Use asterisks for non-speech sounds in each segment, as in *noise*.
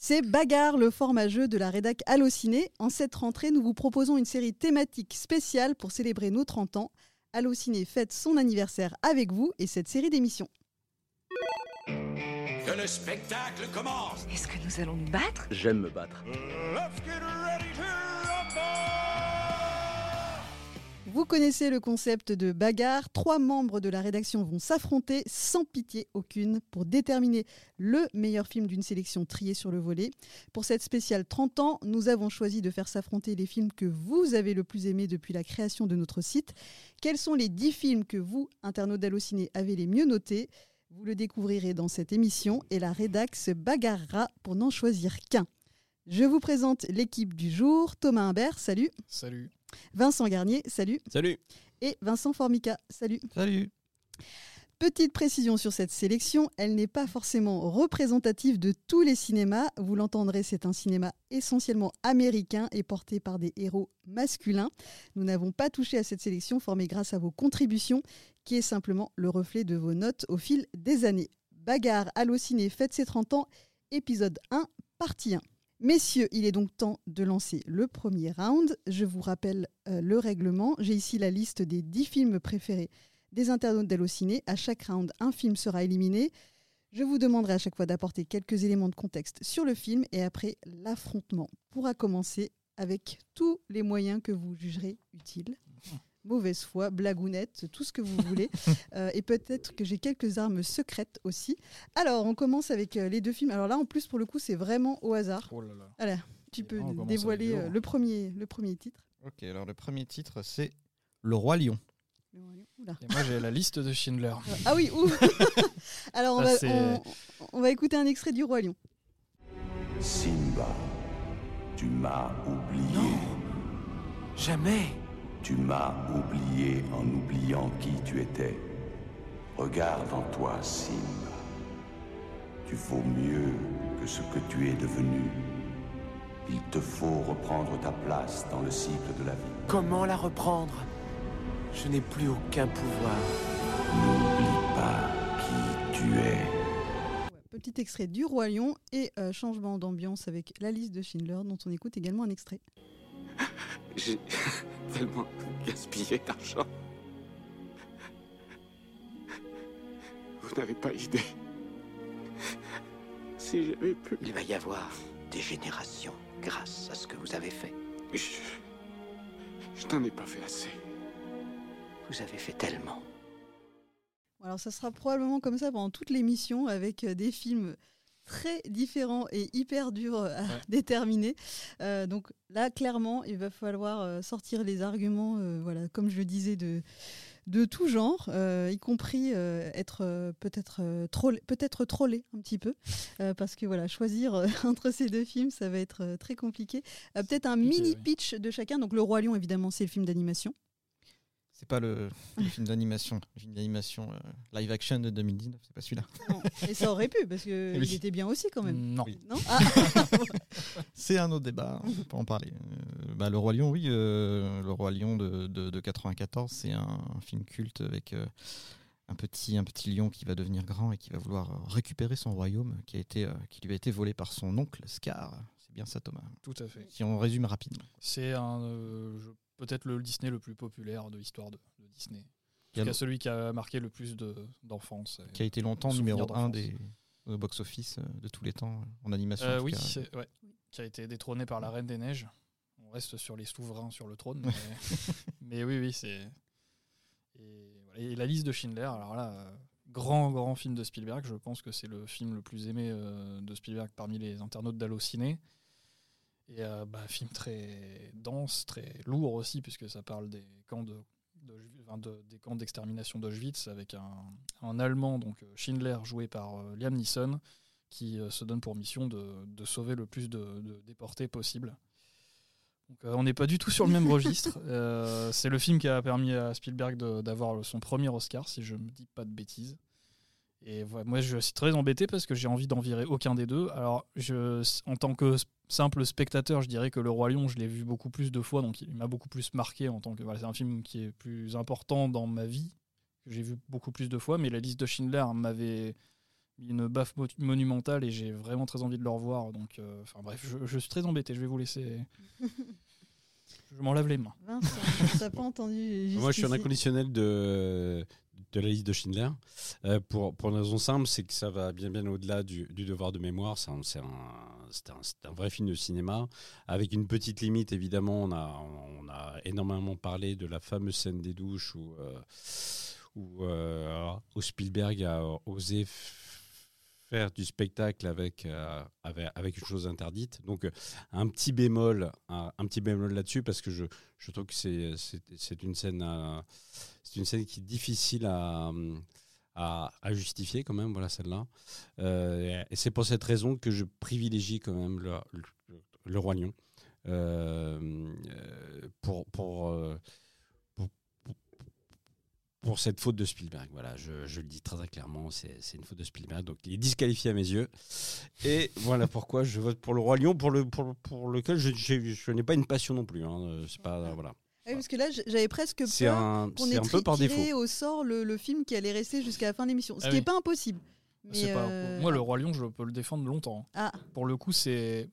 C'est Bagarre, le format jeu de la rédac Allociné. En cette rentrée, nous vous proposons une série thématique spéciale pour célébrer nos 30 ans. Allociné fête son anniversaire avec vous et cette série d'émissions. Que le spectacle commence Est-ce que nous allons nous battre? J'aime me battre. Let's get Vous connaissez le concept de bagarre. Trois membres de la rédaction vont s'affronter sans pitié aucune pour déterminer le meilleur film d'une sélection triée sur le volet. Pour cette spéciale 30 ans, nous avons choisi de faire s'affronter les films que vous avez le plus aimés depuis la création de notre site. Quels sont les 10 films que vous, internautes d'Allociné, avez les mieux notés? Vous le découvrirez dans cette émission et la rédac se bagarrera pour n'en choisir qu'un. Je vous présente l'équipe du jour. Thomas Imbert, salut. Salut. Vincent Garnier, salut. Salut. Et Vincent Formica, salut. Salut. Petite précision sur cette sélection, elle n'est pas forcément représentative de tous les cinémas. Vous l'entendrez, c'est un cinéma essentiellement américain et porté par des héros masculins. Nous n'avons pas touché à cette sélection formée grâce à vos contributions, qui est simplement le reflet de vos notes au fil des années. Bagarre, Allociné, fête ses 30 ans, épisode 1, partie 1. Messieurs, il est donc temps de lancer le premier round. Je vous rappelle euh, le règlement. J'ai ici la liste des 10 films préférés des internautes d'Allociné. À chaque round, un film sera éliminé. Je vous demanderai à chaque fois d'apporter quelques éléments de contexte sur le film et après, l'affrontement pourra commencer avec tous les moyens que vous jugerez utiles. *laughs* Mauvaise foi, blagounette, tout ce que vous voulez. *laughs* Euh, et peut-être que j'ai quelques armes secrètes aussi. Alors, on commence avec euh, les deux films. Alors là, en plus, pour le coup, c'est vraiment au hasard. Oh là là. Allez, tu peux commence dévoiler euh, le premier, le premier titre. Ok, alors le premier titre, c'est Le Roi Lion. Oula. Et moi, j'ai la liste de Schindler. Ah oui, ouh. *laughs* Alors, on Ça, va, c'est- on- on va écouter un extrait du Roi Lion. Simba, tu m'as oublié. Jamais Tu m'as oublié en oubliant qui tu étais. Regarde en toi, Simba. Tu vaux mieux que ce que tu es devenu. Il te faut reprendre ta place dans le cycle de la vie. Comment la reprendre? Je n'ai plus aucun pouvoir. N'oublie pas qui tu es. Petit extrait du Roi Lion et euh, changement d'ambiance avec la liste de Schindler, dont on écoute également un extrait. J'ai *laughs* tellement gaspillé d'argent. Vous n'avez pas idée. Si j'avais pu. Il va y avoir des générations grâce à ce que vous avez fait. Je, je n'en ai pas fait assez. Vous avez fait tellement. Alors, ça sera probablement comme ça pendant toute l'émission avec euh, des films très différents et hyper durs à Ouais. *laughs* déterminer. Euh, donc là, clairement, il va falloir euh, sortir les arguments, euh, voilà, comme je le disais, de, de tout genre, euh, y compris euh, être euh, peut-être euh, trollé, peut-être trollé un petit peu, euh, parce que voilà, choisir euh, *laughs* entre ces deux films, ça va être euh, très compliqué. Euh, peut-être un mini pitch de chacun. Donc le Roi Lion, évidemment, c'est le film d'animation. C'est pas le, le film d'animation, le film d'animation euh, live action de 2019, c'est pas celui-là. Et ça aurait pu, parce que *laughs* Oui. il était bien aussi quand même. Non. Oui. Non Ah, *laughs* C'est un autre débat, on peut en parler. Euh, bah, le Roi Lion, oui, euh, Le Roi Lion de, de, de 94, c'est un, un film culte avec euh, un, petit, un petit lion qui va devenir grand et qui va vouloir récupérer son royaume qui, a été, euh, qui lui a été volé par son oncle Scar. C'est bien ça, Thomas? Tout à fait. Si on résume rapidement. C'est un, euh, je- peut-être le Disney le plus populaire de l'histoire de, de Disney. En tout celui qui a marqué le plus de- d'enfance. qui a été longtemps numéro un des box-office euh, de tous les temps, en animation. Euh, oui, cas. c'est- ouais. qui a été détrôné par la Reine des Neiges. On reste sur les souverains sur le trône. Mais, *laughs* mais oui, oui, c'est. Et, voilà. Et la liste de Schindler, alors là, euh, grand, grand film de Spielberg. Je pense que c'est le film le plus aimé euh, de Spielberg parmi les internautes d'Allociné. Et euh, bah, film très dense, très lourd aussi, puisque ça parle des camps de. des camps d'extermination d'Auschwitz avec un, un Allemand, donc euh, Schindler, joué par euh, Liam Neeson, qui euh, se donne pour mission de, de sauver le plus de, déportés possible. Donc, on n'est pas du tout sur le même *laughs* registre. C'est le film qui a permis à Spielberg d'avoir son premier Oscar, si je ne me dis pas de bêtises. Et voilà, moi, je suis très embêté parce que j'ai envie d'en virer aucun des deux. Alors, je, en tant que simple spectateur, je dirais que Le Roi Lion, je l'ai vu beaucoup plus de fois, donc il m'a beaucoup plus marqué en tant que. Voilà, c'est un film qui est plus important dans ma vie, que j'ai vu beaucoup plus de fois, mais la liste de Schindler m'avait une baffe mo- monumentale et j'ai vraiment très envie de le revoir. Donc, euh, enfin bref, je, je suis très embêté. Je vais vous laisser. *laughs* je m'en lave les mains. Vincent, pas entendu Moi, je suis un inconditionnel de, de la liste de Schindler. Euh, pour, pour une raison simple, c'est que ça va bien, bien au-delà du, du devoir de mémoire. C'est un, c'est un, vrai film de cinéma. Avec une petite limite, évidemment, on a, on a énormément parlé de la fameuse scène des douches où, euh, euh, où Spielberg a osé faire du spectacle avec, euh, avec, avec une chose interdite. Donc, un petit bémol, un, petit bémol là-dessus, parce que je, je trouve que c'est, une c'est une scène qui est difficile à, à, justifier quand même, voilà celle-là. Euh, et c'est pour cette raison que je privilégie quand même le, le, le Roi Lion euh, euh, euh, pour, pour- pour cette faute de Spielberg. Voilà, je, je le dis très, clairement, c'est, une faute de Spielberg, donc il est disqualifié à mes yeux. Et voilà pourquoi je vote pour le Roi Lion, pour, le, pour, pour lequel je n'ai pas une passion non plus. hein. C'est pas, voilà. Ah oui, parce que là, j'avais presque C'est peur un, qu'on c'est ait un peu par tiré défaut. au sort le, le film qui allait rester jusqu'à la fin de l'émission. Ce Ah qui n'est oui. pas impossible. Pas- euh, Moi, le Roi Lion, je peux le défendre longtemps. Ah, Pour le coup, c'est.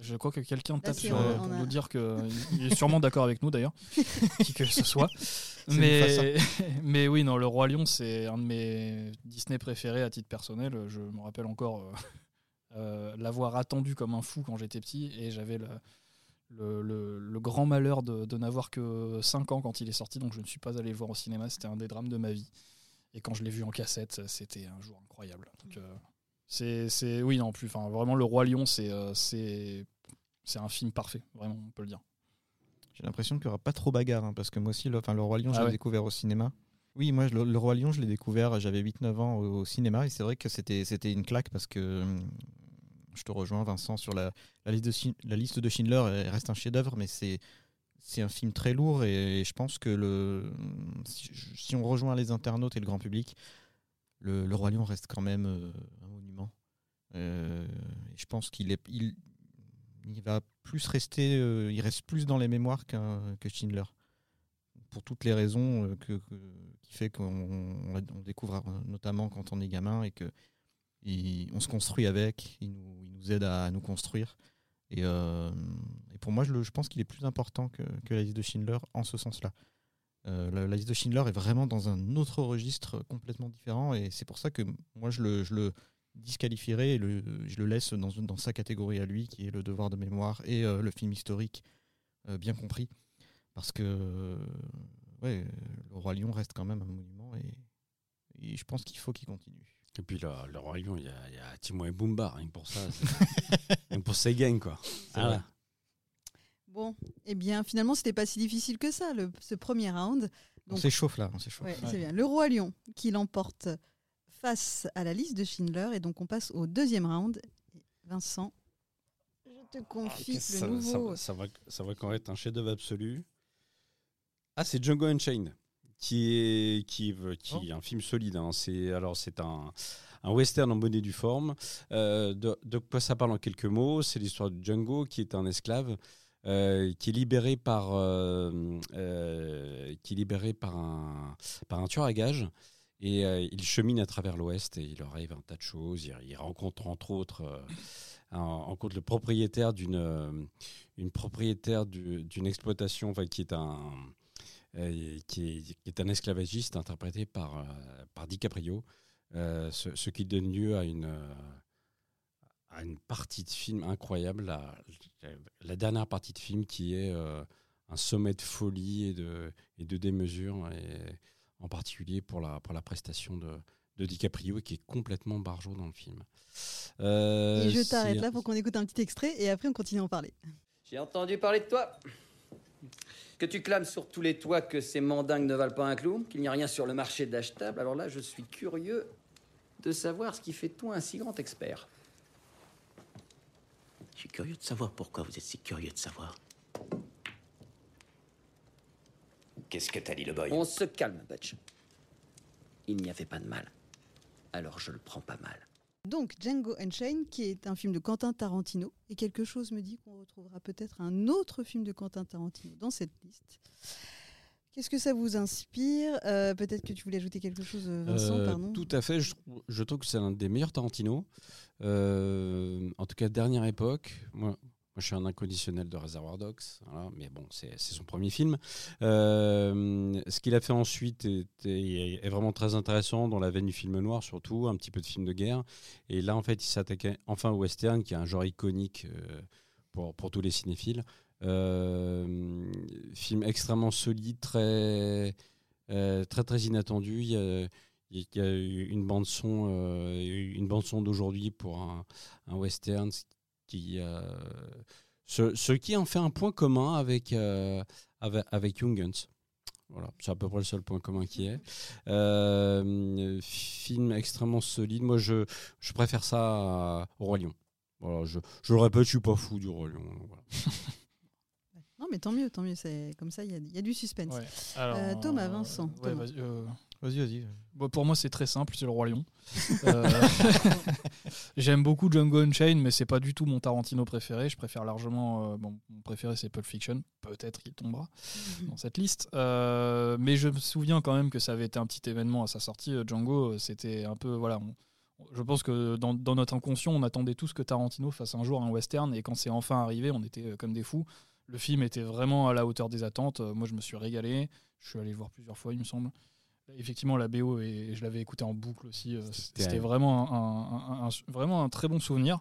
Je crois que quelqu'un tape sur, on a- pour on a- nous dire que *laughs* il est sûrement d'accord avec nous d'ailleurs, qui que ce soit. *laughs* Mais, *laughs* mais oui, non, le Roi Lion, c'est un de mes Disney préférés à titre personnel. Je me rappelle encore euh, euh, l'avoir attendu comme un fou quand j'étais petit et j'avais le, le, le- le grand malheur de, de n'avoir que 5 ans quand il est sorti, donc je ne suis pas allé le voir au cinéma. C'était un des drames de ma vie. Et quand je l'ai vu en cassette, c'était un jour incroyable. Donc, euh, c'est, c'est- oui, non, plus. Enfin, vraiment, le Roi Lion, c'est, euh, c'est, c'est un film parfait. Vraiment, on peut le dire. J'ai l'impression qu'il n'y aura pas trop bagarre, hein, parce que moi aussi, le, enfin, le Roi Lion, je Ah l'ai ouais. découvert au cinéma. Oui, moi, le Roi Lion, je l'ai découvert, j'avais 8-9 ans au, au cinéma, et c'est vrai que c'était c'était une claque, parce que hum, je te rejoins, Vincent, sur la, liste, de, Schindler- la liste de Schindler, elle reste un chef-d'œuvre, mais c'est c'est un film très lourd, et je pense que le, si, on rejoint les internautes et le grand public, le, le Roi Lion reste quand même euh, un monument. Euh, je pense qu'il il, il va plus rester, euh, il reste plus dans les mémoires qu'un que Schindler, pour toutes les raisons qui fait qu'on on, on découvre notamment quand on est gamin et que on se construit avec, il nous, nous aide à, nous construire. Et, euh, pour moi, je, pense qu'il est plus important que, la liste de Schindler en ce sens-là. Euh, la, liste de Schindler est vraiment dans un autre registre complètement différent et c'est pour ça que moi je le, je le disqualifierais et le, je le laisse dans, sa catégorie à lui qui est le devoir de mémoire et euh, le film historique bien compris parce que le Roi Lion reste quand même un monument et je pense qu'il faut qu'il continue. Et puis le, le Roi Lion, il y a, il y a Timon et Bumba, rien que pour ça. *laughs* rien que pour ces gangs, quoi. Ah ouais. bon, eh bien, finalement, c'était pas si difficile que ça, le, ce premier round. On Donc- s'échauffe là, on s'échauffe. Ouais, Ouais. c'est bien. Le Roi Lion qui l'emporte face à la liste de Schindler. Et donc, on passe au deuxième round. Vincent, je te confie Ah, ça, le ça nouveau. va- ça va, ça va quand même être un chef-d'œuvre absolu. Ah, c'est Django Unchained, qui est, qui, veut- qui Oh. est un film solide. hein. C'est alors c'est un, un western en bonne et due forme. Euh, de, de quoi ça parle en quelques mots? C'est l'histoire de Django, qui est un esclave. euh, qui est libéré par euh, qui est libéré par un par un tueur à gages et euh, il chemine à travers l'Ouest et il arrive un tas de choses. Il, il rencontre entre autres euh, un- rencontre le propriétaire d'une euh, une propriétaire du- d'une exploitation enfin, qui est un qui, est, qui est un esclavagiste interprété par euh, par DiCaprio, euh, ce, ce qui donne lieu à une euh, à une partie de film incroyable, la, la dernière partie de film qui est euh, un sommet de folie et de, et de démesure, et en particulier pour la, pour la prestation de, de DiCaprio qui est complètement barjot dans le film. Euh, Et je t'arrête là pour qu'on écoute un petit extrait et après on continue à en parler. J'ai entendu parler de toi. Que tu clames sur tous les toits que ces mandingues ne valent pas un clou, qu'il n'y a rien sur le marché d'achetable. Alors là, je suis curieux de savoir ce qui fait de toi un si grand expert. Je suis curieux de savoir pourquoi vous êtes si curieux de savoir. Qu'est-ce que t'as dit, le boy? On se calme, Butch. Il n'y avait pas de mal. Alors je le prends pas mal. Donc, Django Unchained, qui est un film de Quentin Tarantino. Et quelque chose me dit qu'on retrouvera peut-être un autre film de Quentin Tarantino dans cette liste. Qu'est-ce que ça vous inspire? Euh, Peut-être que tu voulais ajouter quelque chose, euh, Vincent, Euh, pardon. tout à fait. Je, trouve- je trouve que c'est l'un des meilleurs Tarantino. Euh, en tout cas, dernière époque. Moi, moi, je suis un inconditionnel de Reservoir Dogs. mais bon, c'est son premier film. Euh, ce qu'il a fait ensuite est, vraiment très intéressant dans la veine du film noir, surtout, un petit peu de film de guerre. Et là, en fait, il s'attaquait enfin au western, qui est un genre iconique euh, pour, tous les cinéphiles. Euh, film extrêmement solide, très, très, très inattendu. Il y a, il une bande son, une bande son d'aujourd'hui pour un western qui, euh, ce, ce qui en fait un point commun avec euh, avec, avec Young Guns. Voilà, c'est à peu près le seul point commun qui est. Euh, film extrêmement solide. Moi, je, je préfère ça à- au Roi Lion. Voilà, je, je le répète, je suis pas fou du Roi Lion. voilà. *laughs* Non, mais tant mieux, tant mieux. C'est comme ça, il y, a- il y a du suspense. Ouais. Alors, Euh, Thomas, euh, Vincent. ouais, Thomas. vas-y, euh, Vas-y, vas-y. Bon, pour moi, c'est très simple, c'est le Roi Lion. Euh, *laughs* J'aime beaucoup Django Unchained, mais c'est pas du tout mon Tarantino préféré. Je préfère largement. euh, bon, mon préféré, c'est Pulp Fiction. Peut-être qu'il tombera *laughs* dans cette liste. Euh, mais je me souviens quand même que ça avait été un petit événement à sa sortie. Django, c'était un peu. Voilà. on- je pense que dans, dans notre inconscient, on attendait tous que Tarantino fasse un jour un western. Et quand c'est enfin arrivé, on était comme des fous. Le film était vraiment à la hauteur des attentes. Moi, je me suis régalé. Je suis allé le voir plusieurs fois, il me semble. Effectivement, la BO, et je l'avais écouté en boucle aussi. euh, C'était vraiment un, un- un- un- vraiment un très bon souvenir.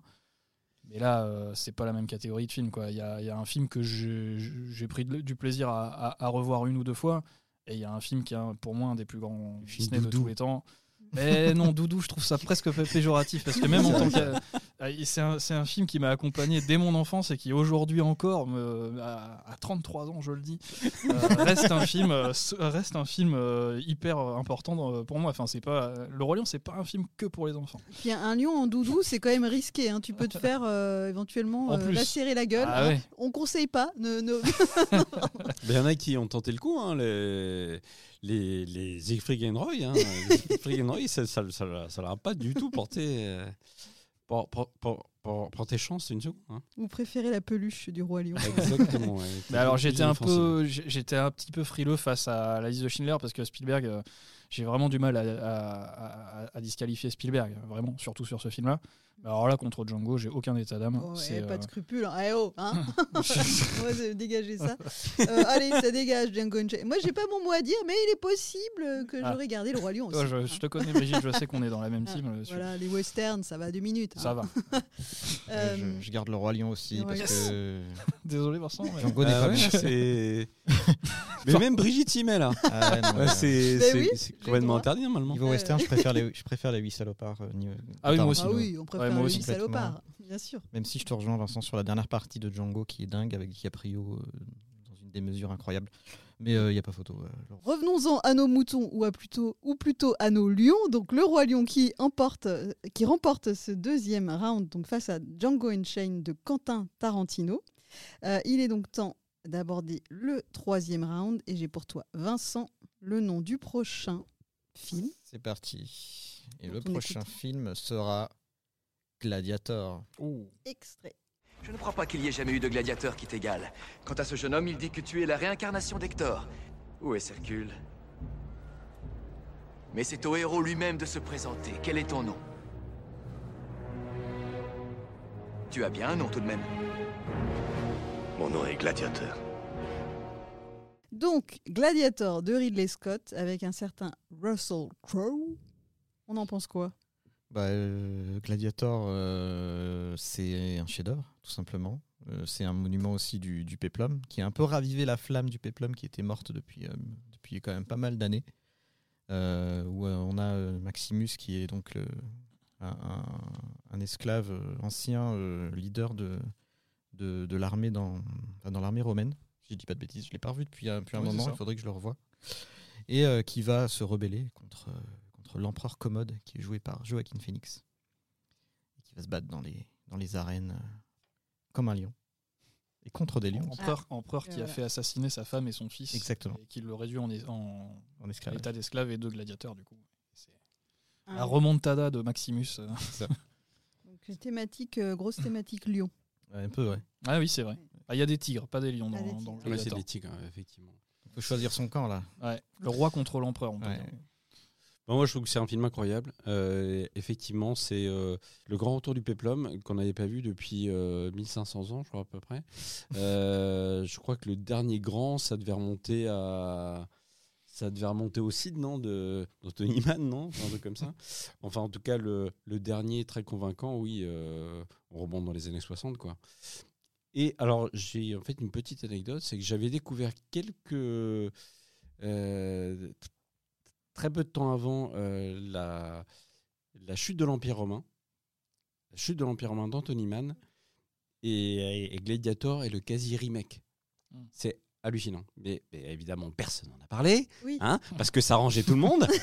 Mais là, euh, c'est pas la même catégorie de film. quoi. Il y a, il y a un film que j'ai pris de- du plaisir à, à- à revoir une ou deux fois. Et il y a un film qui est pour moi un des plus grands Disney de tous les temps. Mais non, Doudou, je trouve ça presque pé- péjoratif. Parce que même en tant que. euh, C'est un, c'est un film qui m'a accompagné dès mon enfance et qui aujourd'hui encore, me, à, à 33 ans, je le dis, euh, reste un film, euh, reste un film euh, hyper important pour moi. Enfin, c'est pas le Roi Lion, c'est pas un film que pour les enfants. Puis un, lion en doudou, c'est quand même risqué. hein. Tu peux te faire euh, éventuellement euh, lacérer la gueule. Ah ouais. On conseille pas. Ne, ne- *laughs* Mais Il y en a qui ont tenté le coup, hein, les, les, les Siegfried and Roy. Hein. *laughs* Siegfried and Roy, ça ça, ça, ça leur a pas du tout porté, euh, chance une seconde. hein. Vous préférez la peluche du roi lion. Exactement. ouais. Mais alors j'étais un peu, j'étais un petit peu frileux face à la liste de Schindler parce que Spielberg, euh, j'ai vraiment du mal à, à- à- à disqualifier Spielberg, vraiment, surtout sur ce film-là. Mais Alors là, contre Django, j'ai aucun état d'âme. Oh, C'est, eh, pas euh, de scrupules. hein. Eh oh, hein *laughs* *laughs* va dégager ça. Euh, allez, ça dégage, Django Unchained. Moi, j'ai pas mon mot à dire, mais il est possible que Ah. j'aurais gardé le roi lion aussi. je, je te connais, Brigitte, je sais qu'on est dans la même Ah, team. Voilà, les westerns, ça va deux minutes. hein. Ça va. *laughs* Euh, je, je garde le roi lion aussi parce que Désolé, Vincent. mais- Django n'est Ah pas ouais, bien. c'est- Mais même Brigitte y met là. Ah ouais, c'est Ben oui, complètement interdit normalement. Niveau western, je préfère les, je préfère les 8 salopards. niveau- Ah oui, moi aussi. ah oui, on préfère moi aussi. huit salopard, bien sûr. Même si je te rejoins, Vincent, sur la dernière partie de Django qui est dingue avec DiCaprio euh, dans une démesure incroyable. Mais il n'y a pas photo. euh, Revenons-en à nos moutons ou, à plutôt, ou plutôt à nos lions. Donc le roi lion qui, emporte, euh, qui remporte ce deuxième round donc face à Django Unchained de Quentin Tarantino. Euh, il est donc temps d'aborder le troisième round et j'ai pour toi Vincent le nom du prochain film. C'est parti. Et le prochain écoute. film sera Gladiator. Extrait. Je ne crois pas qu'il y ait jamais eu de gladiateur qui t'égale. Quant à ce jeune homme, il dit que tu es la réincarnation d'Hector. Où est Hercule Mais c'est au héros lui-même de se présenter. Quel est ton nom? Tu as bien un nom tout de même. Mon nom est Gladiateur. Donc Gladiator de Ridley Scott avec un certain Russell Crowe. On en pense quoi? Bah, euh, Gladiator, euh, c'est un chef-d'œuvre, tout simplement. Euh, c'est un monument aussi du, du péplum, qui a un peu ravivé la flamme du péplum qui était morte depuis, euh, depuis quand même pas mal d'années. Où on a Maximus qui est donc le- un, esclave ancien leader de, de, de l'armée dans, dans l'armée romaine. Si je dis pas de bêtises, je l'ai pas revu depuis, un- depuis un Oui, moment, il faudrait que je le revoie. Et qui va se rebeller contre, contre l'empereur Commode, qui est joué par Joaquin Phoenix. Et qui va se battre dans les, dans les arènes euh, comme un lion. Et contre des lions. Empereur, empereur qui a Voilà. fait assassiner sa femme et son fils. Exactement. Et qui le réduit en, es- en En esclavage. état d'esclave et de gladiateur, du coup. C'est Ah la remontada de Maximus. euh. *laughs* Donc, thématique, euh, grosse thématique lion. Ouais, un peu, ouais. Ah oui, c'est vrai. Ah, Il y a des tigres, pas des lions dans, Ah, des dans tigres. Ouais, c'est des tigres, effectivement. Faut choisir son camp là. Ouais. Le roi contre l'empereur. on peut Ouais. dire. Bon, moi, je trouve que c'est un film incroyable. Euh, effectivement, c'est euh, le grand retour du péplum qu'on n'avait pas vu depuis euh, 1500 ans, je crois à peu près. *laughs* Euh, je crois que le dernier grand, ça devait remonter à. Ça devait remonter au Cid, non De d'Anthony Mann, non Un truc comme ça. Enfin, en tout cas, le, le dernier très convaincant, oui, euh, on remonte dans les années 60, quoi. Et alors, j'ai en fait une petite anecdote, c'est que j'avais découvert quelques. euh, très peu de temps avant euh, la, la chute de l'Empire romain, la chute de l'Empire romain d'Anthony Mann et, et Gladiator et le quasi remake. Mm. C'est hallucinant. Mais, mais évidemment, personne n'en a parlé, Oui. hein, parce que ça rangeait tout le monde. *laughs*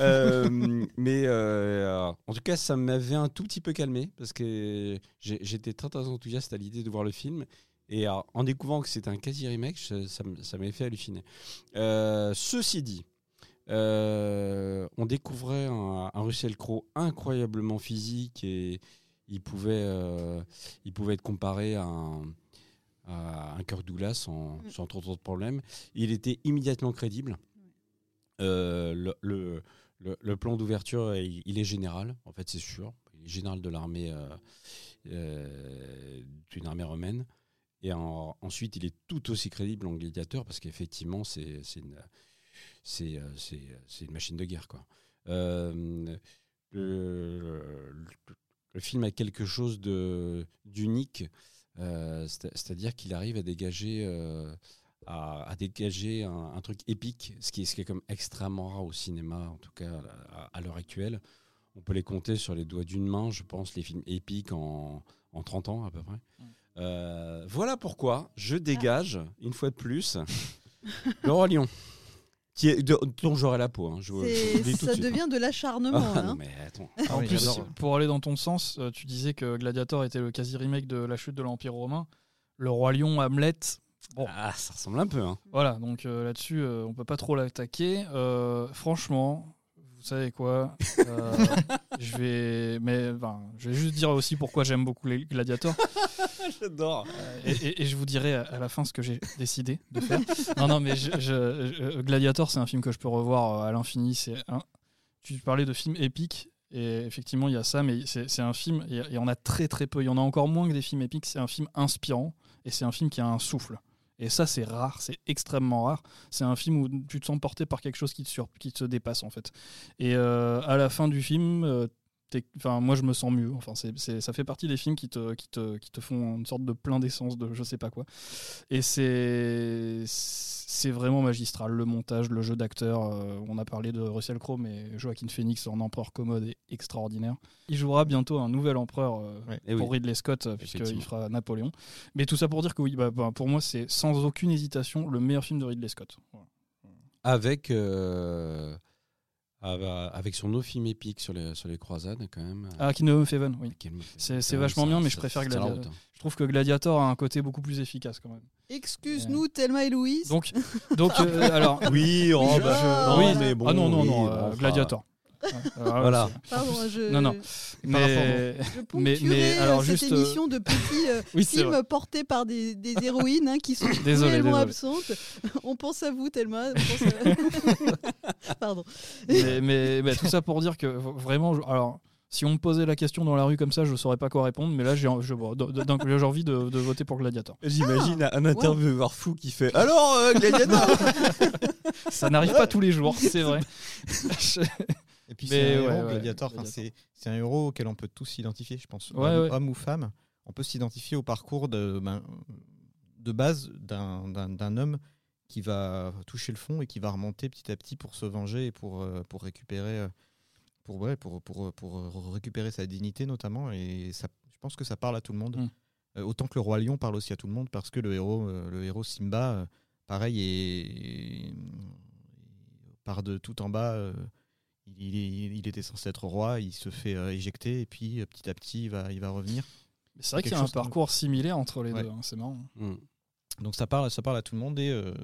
Euh, mais euh, en tout cas, ça m'avait un tout petit peu calmé, parce que j'étais très, très enthousiaste à l'idée de voir le film. Et en découvrant que c'était un quasi remake, ça, ça m'avait fait halluciner. Euh, ceci dit, euh, on découvrait un, un Russell Crowe incroyablement physique et il pouvait, euh, il pouvait être comparé à un, à un Kirk Douglas sans, Mm. sans trop, trop de problèmes. Il était immédiatement crédible. Euh, le, le, le- le plan d'ouverture, il, il est général, en fait, c'est sûr. Il est général de l'armée d'une armée romaine. Et en- ensuite, il est tout aussi crédible en gladiateur parce qu'effectivement, c'est c'est une, c'est, euh, c'est, c'est une machine de guerre. Quoi. Euh, le, le- le film a quelque chose de, d'unique, euh, c'est- c'est-à-dire qu'il arrive à dégager, euh, à, à dégager un, un truc épique, ce qui, est, ce qui est comme extrêmement rare au cinéma, en tout cas à, à l'heure actuelle. On peut les compter sur les doigts d'une main, je pense, les films épiques en, en 30 ans à peu près. Mm. Euh, voilà pourquoi je dégage, une fois de plus, *laughs* Roi Lion, qui est, de- dont j'aurai la peau. hein, je, je de ça suite. devient de l'acharnement. Ah, hein. non, mais attends. Ah en oui, plus, pour aller dans ton sens, euh, tu disais que Gladiator était le quasi remake de la chute de l'Empire romain. Le Roi Lion, Hamlet. Bon, Ah, ça ressemble un peu. Hein. voilà, donc euh, là-dessus, euh, on peut pas trop l'attaquer. Euh, franchement, vous savez quoi euh, *laughs* Je vais, mais je vais juste dire aussi pourquoi j'aime beaucoup les Gladiators. *laughs* J'adore. Euh, et, et- et je vous dirai à, à la fin ce que j'ai décidé de faire. Non, non, mais je, je- je- Gladiator, c'est un film que je peux revoir euh, à l'infini. C'est un. Tu parlais de films épiques. Et effectivement, il y a ça, mais c'est un film, et et on a très très peu. Il y en a encore moins que des films épiques. C'est un film inspirant, et c'est un film qui a un souffle. Et ça, c'est rare, c'est extrêmement rare. C'est un film où tu te sens porté par quelque chose qui te, sur, qui te dépasse, en fait. Et euh, à la fin du film, euh, enfin, moi, je me sens mieux. Enfin, c'est ça fait partie des films qui te, qui, te, qui te font une sorte de plein d'essence, de je sais pas quoi. Et c'est c'est vraiment magistral. Le montage, le jeu d'acteur. euh, on a parlé de Russell Crowe, mais Joaquin Phoenix en empereur commode est extraordinaire. Il jouera bientôt un nouvel empereur euh, Ouais. Eh pour oui. Ridley Scott, euh, puisqu'il fera Napoléon. Mais tout ça pour dire que oui, bah, bah, pour moi, c'est sans aucune hésitation le meilleur film de Ridley Scott. Voilà. Avec, euh, avec son film épique sur les, sur les croisades, quand même. Ah, Kingdom of Heaven, oui. C'est- même, vachement bien, mais je préfère Gladiator. hein. Je trouve que Gladiator a un côté beaucoup plus efficace quand même. Excuse-nous, Thelma et Louise. Donc, donc euh, *laughs* alors. Oui, oh, bah, je- non, oui. mais bon, ah non, non, oui, non, bon, euh, enfin, Gladiator. Là, Voilà. Pardon, je, Non, non. je Mais, mais, poncturais mais euh, alors cette juste. euh, émission de petits euh, *laughs* oui, films vrai. portés par des, des héroïnes hein, qui sont *laughs* Désolé, désolé. absentes. *laughs* On pense à vous, Thelma. on pense à- Pardon. mais, mais- mais tout ça pour dire que vraiment, je- alors, si on me posait la question dans la rue comme ça, je saurais pas quoi répondre. Mais là, j'ai je- envie de, de voter pour Gladiator. J'imagine Ah, un intervieweur fou qui fait Alors, euh, Gladiator Ça n'arrive pas tous les jours, c'est vrai. Et puis c'est un ouais, héros, Gladiator, c'est c'est un héros auquel on peut tous s'identifier, je pense. Homme, ou femme, on peut s'identifier au parcours de, ben, de base d'un d'un- d'un homme qui va toucher le fond et qui va remonter petit à petit pour se venger et pour, euh, pour récupérer euh, pour, ouais, pour, pour, pour récupérer sa dignité notamment. Et ça, je pense que ça parle à tout le monde. Mm. Euh, autant que le roi lion parle aussi à tout le monde parce que le héros, euh, le héros Simba, euh, pareil, est, part de tout en bas. Il, il- il était censé être roi, il se fait euh, éjecter et puis euh, petit à petit il va, il va revenir. C'est vrai qu'il y a un comme- parcours similaire entre les Ouais. deux, hein, c'est marrant. Hmm. Donc ça parle, ça parle à tout le monde et euh,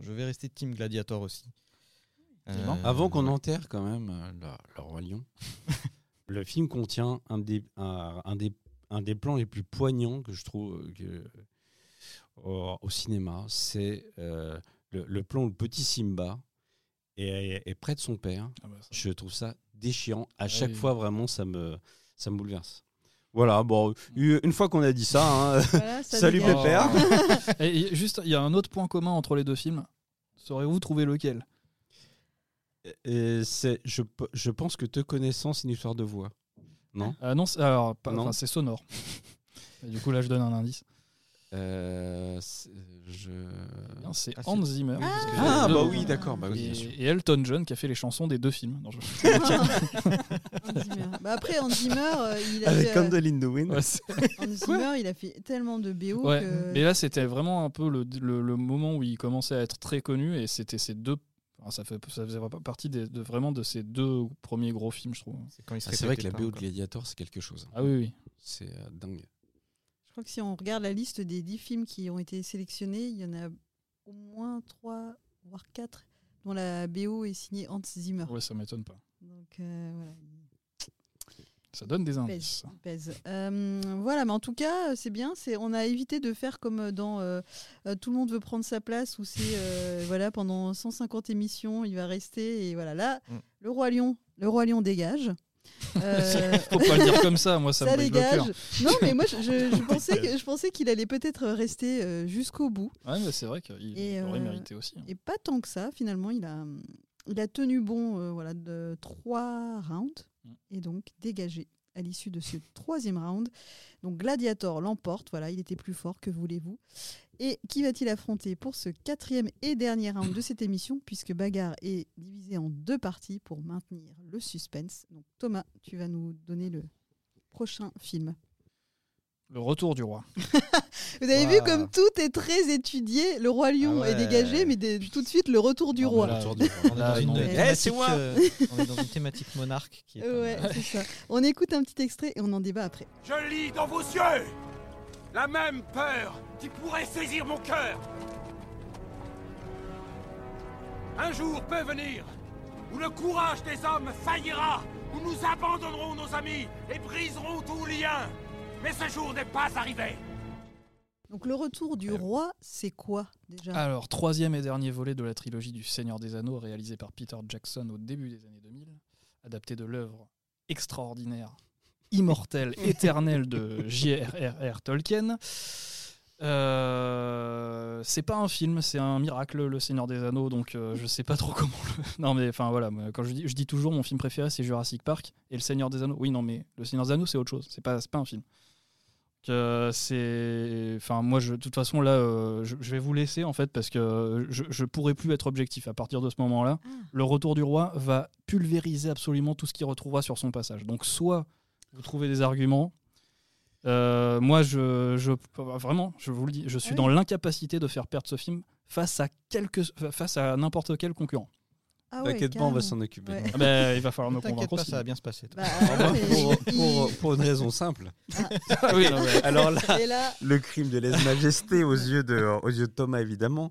je vais rester Team Gladiator aussi. Euh, Avant qu'on enterre quand même euh, le, le Roi Lion, *laughs* le film contient un des, un, un des, un des plans les plus poignants que je trouve que, au, au cinéma. C'est euh, le, le plan où le petit Simba est près de son père, Ah bah, ça- je trouve ça déchirant. À Ah chaque oui. fois, vraiment, ça me, ça me bouleverse. Voilà, bon, une fois qu'on a dit ça, hein, Voilà, ça *laughs* salut. Pépère. *laughs* Et, et juste, il y a un autre point commun entre les deux films. Saurez-vous trouver lequel? Et c'est, je, je pense que te connaissant, c'est une histoire de voix. Non? Ah non, c'est- alors, pas- Non. enfin, c'est sonore. *laughs* Et du coup, là, je donne un indice. Euh, c'est- je... Non, C'est Ah, Hans Zimmer. oui, parce que Ah, j'ai- bah deux- oui, d'accord. Bah oui, et, bien sûr. et Elton John qui a fait les chansons des deux films. Non, je- *laughs* *laughs* Hans Zimmer. Bah après, Hans Zimmer, euh, il a Avec fait, euh, Candle in the Wind. Ouais, c'est- Hans *laughs* Zimmer, il a fait tellement de BO Ouais, que. mais là c'était vraiment un peu le, le- le moment où il commençait à être très connu et c'était ces deux. enfin, ça, fait, ça faisait partie des- de, vraiment de ces deux premiers gros films, je trouve. C'est quand il se Ah, c'est vrai que répétait la pas BO de encore. Gladiator, c'est quelque chose. Ah oui, oui. C'est euh, dingue. Je crois que si on regarde la liste des 10 films qui ont été sélectionnés, il y en a au moins 3, voire 4, dont la BO est signée Hans Zimmer. Ouais, ça m'étonne pas. Donc euh, voilà, Ça donne des il indices. pèse. il pèse. Euh, voilà, mais en tout cas, c'est bien. C'est, on a évité de faire comme dans euh, euh, Tout le monde veut prendre sa place, où c'est euh, *laughs* voilà, pendant 150 émissions, il va rester. Et voilà, là, Mm. le Roi Lion, le Roi Lion dégage. Euh, *laughs* Faut pas le dire comme ça, moi ça, ça me brise le cœur. dégage. Non, mais moi, je, je- je *laughs* pensais, que- je pensais qu'il allait peut-être rester euh, jusqu'au bout. Ouais, mais c'est vrai qu'il Et, aurait euh, mérité aussi. hein. Et pas tant que ça, finalement, il a, il a tenu bon euh, voilà, de trois rounds Mm. et donc dégagé à l'issue de ce troisième round. Donc Gladiator l'emporte, voilà, il était plus fort, que voulez-vous. Et qui va-t-il affronter pour ce quatrième et dernier round de cette émission, puisque Bagarre est divisé en deux parties pour maintenir le suspense. Donc Thomas, tu vas nous donner le prochain film. Le retour du roi. *laughs* Vous avez Wow. vu comme tout est très étudié. Le roi lion Ah ouais. est dégagé, mais des- tout de suite le retour du Non, roi. là, On est thématique, Eh, c'est moi euh, on est dans une thématique monarque qui est pas Ouais, mal. c'est ça. On écoute un petit extrait et on en débat après. Je lis dans vos yeux la même peur qui pourrait saisir mon cœur. Un jour peut venir où le courage des hommes faillira, où nous abandonnerons nos amis et briserons tout lien. Mais ce jour n'est pas arrivé. Donc le retour du roi, c'est quoi déjà? Alors, troisième et dernier volet de la trilogie du Seigneur des Anneaux, réalisé par Peter Jackson au début des années 2000, adapté de l'œuvre extraordinaire, immortelle, *laughs* éternelle de J.R.R. Tolkien. Euh, c'est pas un film, c'est un miracle, Le Seigneur des Anneaux, donc euh, je sais pas trop *laughs* comment le. *laughs* Non, mais enfin voilà, quand je dis, je dis toujours mon film préféré c'est Jurassic Park et Le Seigneur des Anneaux. Oui, non, mais Le Seigneur des Anneaux c'est autre chose, c'est pas, c'est pas un film. Donc, euh, c'est. Enfin, moi, je, de toute façon, là, euh, je, je vais vous laisser en fait parce que je, je pourrai plus être objectif à partir de ce moment-là. Ah. Le retour du roi va pulvériser absolument tout ce qu'il retrouvera sur son passage. Donc, soit vous trouvez des arguments. euh, moi, je, je vraiment, je vous le dis, je suis Ah oui. dans l'incapacité de faire perdre ce film face à quelque, face à n'importe quel concurrent. Ah ouais, T'inquiète pas, on va s'en occuper. Ouais. Ah ben, il va *laughs* falloir me convaincre pas, aussi. ça va bien se passer. Bah, *laughs* Pour, mais pour- il- pour- pour une raison simple. Ah *laughs* oui, non, mais- Alors là, Et là, le crime de lèse-majesté aux yeux de aux yeux de Thomas évidemment.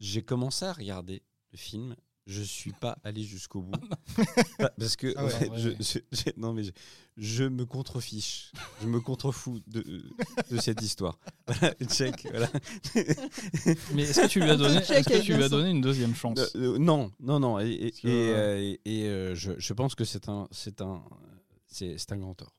J'ai commencé à regarder le film. Je suis pas allé jusqu'au bout *laughs* Pas- parce que Ah en ouais, fait, ouais, je, ouais. je- je- non mais je, je me contrefiche, je me contrefous de, de cette histoire. *laughs* Voilà, check. Voilà. *laughs* mais est-ce que tu lui as donné, que tu lui as donné une deuxième chance? Euh, euh, non, non, non. Et, et, que- et, euh, et- et, euh, je, je pense que c'est un, c'est un, c'est, c'est un grand tort.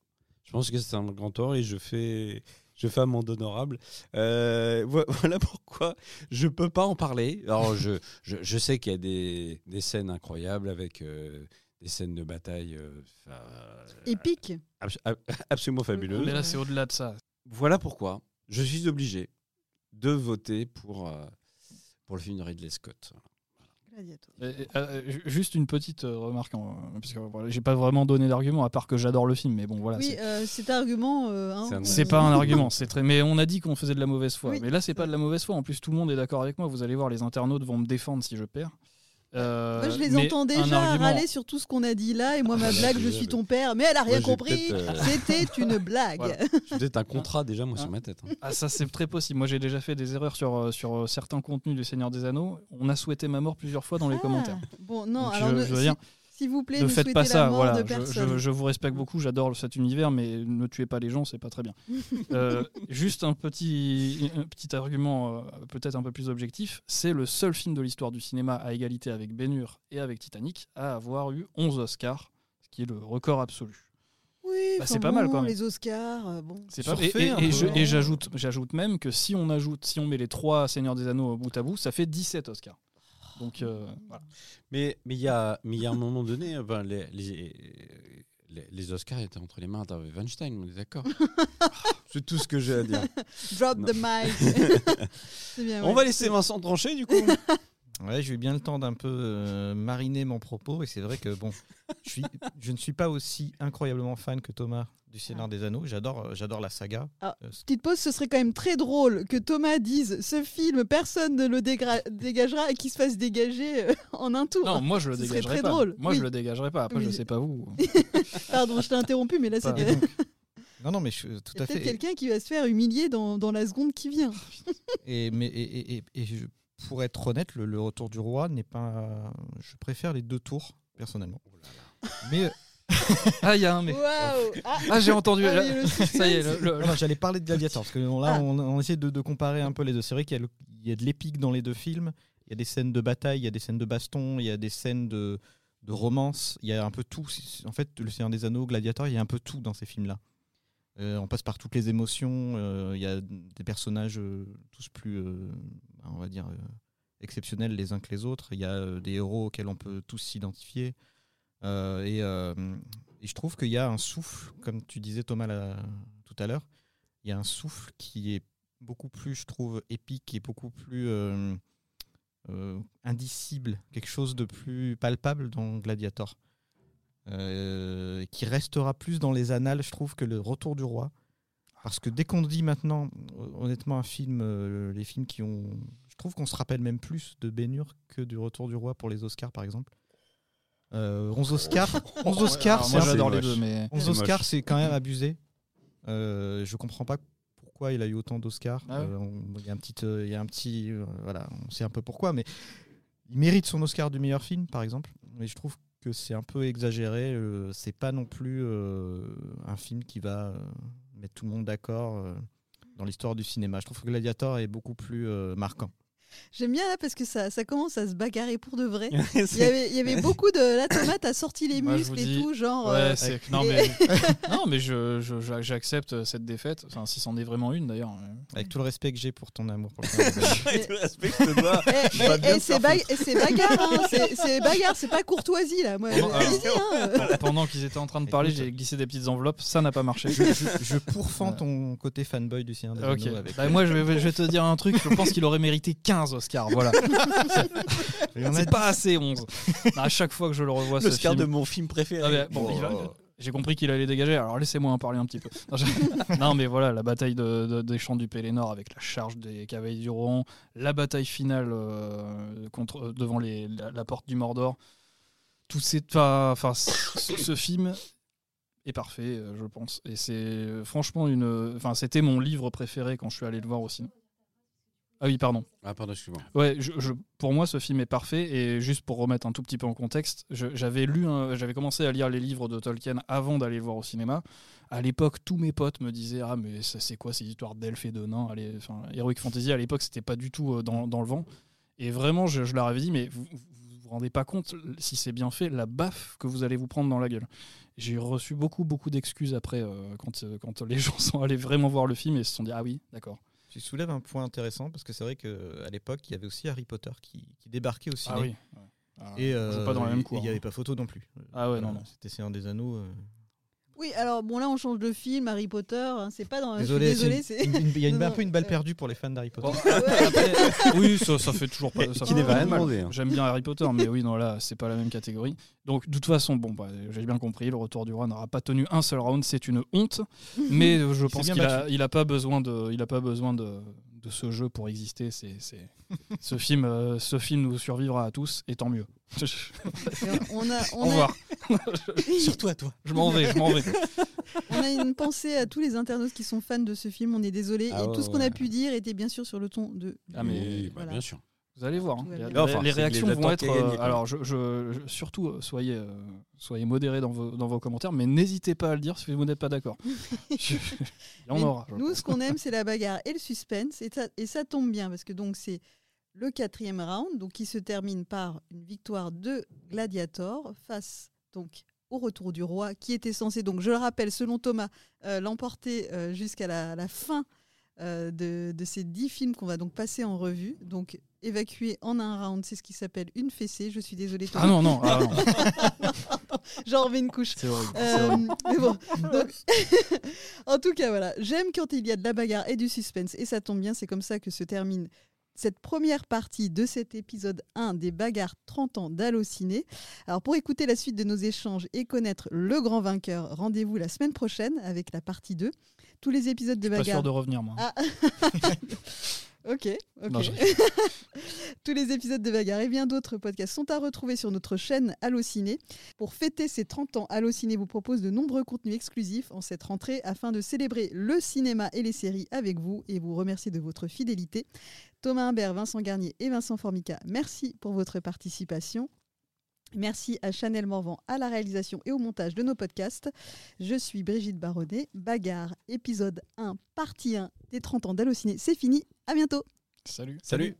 Je pense que c'est un grand tort et je fais, je fais amende honorable. Euh, vo- *laughs* voilà pourquoi je peux pas en parler. Alors je, je, je sais qu'il y a des, des scènes incroyables avec euh, des scènes de bataille euh, ab- *laughs* absolument fabuleuses. Mais là, c'est au-delà de ça. Voilà pourquoi je suis obligé de voter pour, euh, pour le film de Ridley Scott. Gladiator. Et- et, euh, ju- juste une petite euh, remarque, en- parce que voilà, j'ai pas vraiment donné d'argument à part que j'adore le film, mais bon voilà. oui, c'est- euh, cet argument. euh, hein, C'est euh, pas un *laughs* argument, c'est très. Mais on a dit qu'on faisait de la mauvaise foi. Oui. Mais là, c'est pas de la mauvaise foi. En plus, tout le monde est d'accord avec moi. Vous allez voir, les internautes vont me défendre si je perds. Euh, Moi, je les entends déjà argument- râler sur tout ce qu'on a dit là, et moi, ma Ah, là, blague, je- suis ton père, mais elle a rien compris. euh, *laughs* C'était une *laughs* blague. Voilà. J'ai peut-être un contrat déjà, moi, Hein sur ma tête. hein. Ah, ça, c'est très possible. Moi, j'ai déjà fait des erreurs sur, euh, sur certains contenus du Seigneur des Anneaux. On a souhaité ma mort plusieurs fois dans les Ah, commentaires. Bon, non, Donc, alors je- ne- je veux si, dire- S'il vous plaît, ne ne faites pas ça. Voilà, je, personne. je- je vous respecte beaucoup, j'adore cet univers, mais ne tuez pas les gens, c'est pas très bien. *laughs* Euh, juste un petit, un petit argument euh, peut-être un peu plus objectif. C'est le seul film de l'histoire du cinéma à égalité avec Ben Hur et avec Titanic à avoir eu 11 Oscars, ce qui est le record absolu. Oui, Bah, c'est pas mal, quand même. Les Oscars, euh, bon. C'est pas et, un et- et j'ajoute j'ajoute même que si on ajoute si on met les trois Seigneurs des Anneaux bout à bout, ça fait 17 Oscars. Donc euh, voilà. Mais mais il y a mais y a un moment donné, ben, les, les, les, Oscars étaient entre les mains d'Harvey Weinstein, on est d'accord *laughs* C'est tout ce que j'ai à dire. Drop Non. the mic. *laughs* Bien, On ouais. va laisser Vincent trancher du coup. *laughs* Ouais, j'ai eu bien le temps d'un peu euh, mariner mon propos et c'est vrai que bon, je, suis, *laughs* je ne suis pas aussi incroyablement fan que Thomas du Seigneur des Anneaux. J'adore, euh, j'adore la saga. Ah, Euh, petite pause, ce serait quand même très drôle que Thomas dise ce film, personne ne le dégra- dégagera et qu'il se fasse dégager euh, en un tour. Non, moi je le Ce dégagerai très pas. drôle. Moi Oui. je le dégagerai pas. Après Oui. je sais pas vous. *laughs* Pardon, je t'ai interrompu, mais là c'était. Non, non, mais je, tout à peut-être fait. quelqu'un qui va se faire humilier dans, dans la seconde qui vient. Et, mais, et, et- et- et je- pour être honnête, le, le Retour du Roi n'est pas. Je préfère les deux tours, personnellement. Mais euh, Ah il y a un mais. Waouh Ah, Ah j'ai entendu. Ah là- ça y est. suspense. le- le- non, non, j'allais parler de Gladiator, parce que là, Ah. on, on essaie de, de comparer un peu les deux. C'est vrai qu'il y a, le- il y a de l'épique dans les deux films. Il y a des scènes de bataille, il y a des scènes de baston, il y a des scènes de, de romance. Il y a un peu tout. En fait, Le Seigneur des Anneaux, Gladiator, il y a un peu tout dans ces films-là. Euh, on passe par toutes les émotions. euh, Il y a des personnages euh, tous plus, euh, on va dire, euh, exceptionnels les uns que les autres. Il y a euh, des héros auxquels on peut tous s'identifier. Euh, et, je trouve qu'il y a un souffle, comme tu disais Thomas tout à l'heure, il y a un souffle qui est beaucoup plus, je trouve, épique et beaucoup plus indicible, quelque chose de plus palpable dans Gladiator, qui restera plus dans les annales, je trouve, que le Retour du Roi. Parce que dès qu'on dit maintenant, honnêtement, un film, euh, les films qui ont, je trouve qu'on se rappelle même plus de Ben Hur que du Retour du Roi pour les Oscars, par exemple. Euh, 11 Oscars, *laughs* 11 Oscars, c'est j'adore les deux mais. 11 C'est Oscars, c'est quand même abusé. Euh, je comprends pas pourquoi il a eu autant d'Oscars. Ah ouais Euh, on- Il y a un petit, euh, il y a un petit, euh, voilà, on sait un peu pourquoi, mais il mérite son Oscar du meilleur film, par exemple. Mais je trouve que c'est un peu exagéré. euh, c'est pas non plus euh, un film qui va euh, mettre tout le monde d'accord euh, dans l'histoire du cinéma. Je trouve que Gladiator est beaucoup plus euh, marquant. J'aime bien là parce que ça, ça commence à se bagarrer pour de vrai. *laughs* Il y avait, il y avait beaucoup de. La tomate a sorti les Moi, muscles et tout, genre. Ouais, euh, c'est non et- mais *laughs* non mais je je- j'a- j'accepte cette défaite. Enfin si c'en est vraiment une d'ailleurs. Avec tout le respect que j'ai pour ton amour pour. *laughs* Avec tout le respect que je te dois, vais eh, eh, c'est eh, c'est bagarre, hein, c'est c'est bagarre, c'est pas courtoisie là. Moi, Pendant- allez-y, hein. Pendant- qu'ils étaient en train de parler, Écoute. j'ai glissé des petites enveloppes. Ça n'a pas marché. je, je, je pourfends ton côté fanboy du Seigneur des Ok. Anneaux avec. Bah, moi, je vais, je vais te dire un truc. Je pense qu'il aurait mérité 15 Oscars. Voilà. *laughs* C'est pas assez 11. À chaque fois que je le revois, L'Oscar film. de mon film préféré. Ah, mais bon, Oh. il va- J'ai compris qu'il allait dégager, alors laissez-moi en parler un petit peu. Non, je- *laughs* non, mais voilà, la bataille de- de- des champs du Pélénor avec la charge des cavaliers du Rohan, la bataille finale euh, contre, euh, devant les, la, la porte du Mordor. Tout ces, enfin, ce, ce film est parfait, euh, je pense. Et c'est franchement une. Enfin, c'était mon livre préféré quand je suis allé le voir au cinéma. Ah oui, pardon. Ah pardon, excuse-moi. Ouais, je, je- pour moi, ce film est parfait. Et juste pour remettre un tout petit peu en contexte, j'avais lu, j'avais commencé à lire les livres de Tolkien avant d'aller le voir au cinéma. À l'époque, tous mes potes me disaient ah mais c'est quoi ces histoires d'elfes et de nains Allez, enfin, Heroic Fantasy à l'époque c'était pas du tout euh, dans, dans le vent. Et vraiment, je, je leur avais dit mais vous vous vous vous rendez pas compte si c'est bien fait la baffe que vous allez vous prendre dans la gueule. J'ai reçu beaucoup beaucoup d'excuses après euh, quand euh, quand les *laughs* gens sont allés vraiment voir le film et se sont dit ah oui d'accord. Tu soulèves un point intéressant parce que c'est vrai qu'à l'époque, il y avait aussi Harry Potter qui, qui débarquait au ciné. Ah oui. ouais. Ah, Et euh, pas dans la même et- cour. Il n'y hein. avait pas photo non plus. Ah ouais, non, non. C'était Seigneur des Anneaux. euh. Oui, alors bon, là on change de film, Harry Potter, hein, c'est pas dans. je suis Désolé, désolée, c'est c'est. une- une- il y a une- *laughs* Non, un non, peu une balle euh, perdue pour les fans d'Harry Potter. Bon, *laughs* après- oui, ça, ça fait toujours pas. Ça Qui n'est pas demandé, hein. J'aime bien Harry Potter, mais oui, non, là, c'est pas la même catégorie. Donc, de toute façon, bon, bah, j'ai bien compris, le retour du roi n'aura pas tenu un seul round, c'est une honte. Mais euh, je pense qu'il a, battu. il a pas besoin de, il a pas besoin de, de ce jeu pour exister. C'est, c'est... *laughs* ce film, euh, ce film nous survivra à tous, et tant mieux. *laughs* On a, Au a, revoir. *laughs* Surtout à toi. Je m'en vais, je m'en vais. on a une pensée à tous les internautes qui sont fans de ce film, on est désolé. Ah et ouais, tout ce qu'on ouais. a pu dire était bien sûr sur le ton de. Ah, mais bah, bien sûr. Vous allez voir. hein. Les-. Enfin, réactions les vont être. euh, alors, je, je- je- surtout, euh, soyez, euh, soyez modérés dans vos, dans vos commentaires, mais n'hésitez pas à le dire si vous n'êtes pas d'accord. *laughs* Je- Il y en Mais aura. Nous, ce qu'on aime, *laughs* c'est la bagarre et le suspense. Et ça, et ça tombe bien parce que donc c'est le quatrième round, donc qui se termine par une victoire de Gladiator face donc au retour du roi, qui était censé donc, je le rappelle, selon Thomas, euh, l'emporter euh, jusqu'à la, la fin euh, de, de ces dix films qu'on va donc passer en revue. Donc évacué en un round, c'est ce qui s'appelle une fessée. Je suis désolée. Thomas. Ah non, non, ah non. *laughs* J'en remets une couche. c'est Euh, horrible. mais bon, donc, *laughs* en tout cas, voilà, j'aime quand il y a de la bagarre et du suspense, et ça tombe bien, c'est comme ça que se termine cette première partie de cet épisode 1 des bagarres 30 ans d'Allociné. Alors pour écouter la suite de nos échanges et connaître le grand vainqueur, rendez-vous la semaine prochaine avec la partie 2. Tous les épisodes de Pas sûr bagarre... de revenir, moi. Ah. *laughs* ok, ok. Non, je- *laughs* Tous les épisodes de Bagarre et bien d'autres podcasts sont à retrouver sur notre chaîne Allociné. Pour fêter ses 30 ans, Allociné vous propose de nombreux contenus exclusifs en cette rentrée afin de célébrer le cinéma et les séries avec vous et vous remercier de votre fidélité. Thomas Imbert, Vincent Garnier et Vincent Formica, merci pour votre participation. Merci à Chanel Morvan à la réalisation et au montage de nos podcasts. Je suis Brigitte Baronnet. Bagarre, épisode 1, partie 1 des 30 ans d'Allociné. C'est fini. À bientôt. Salut. Salut.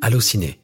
Allociné,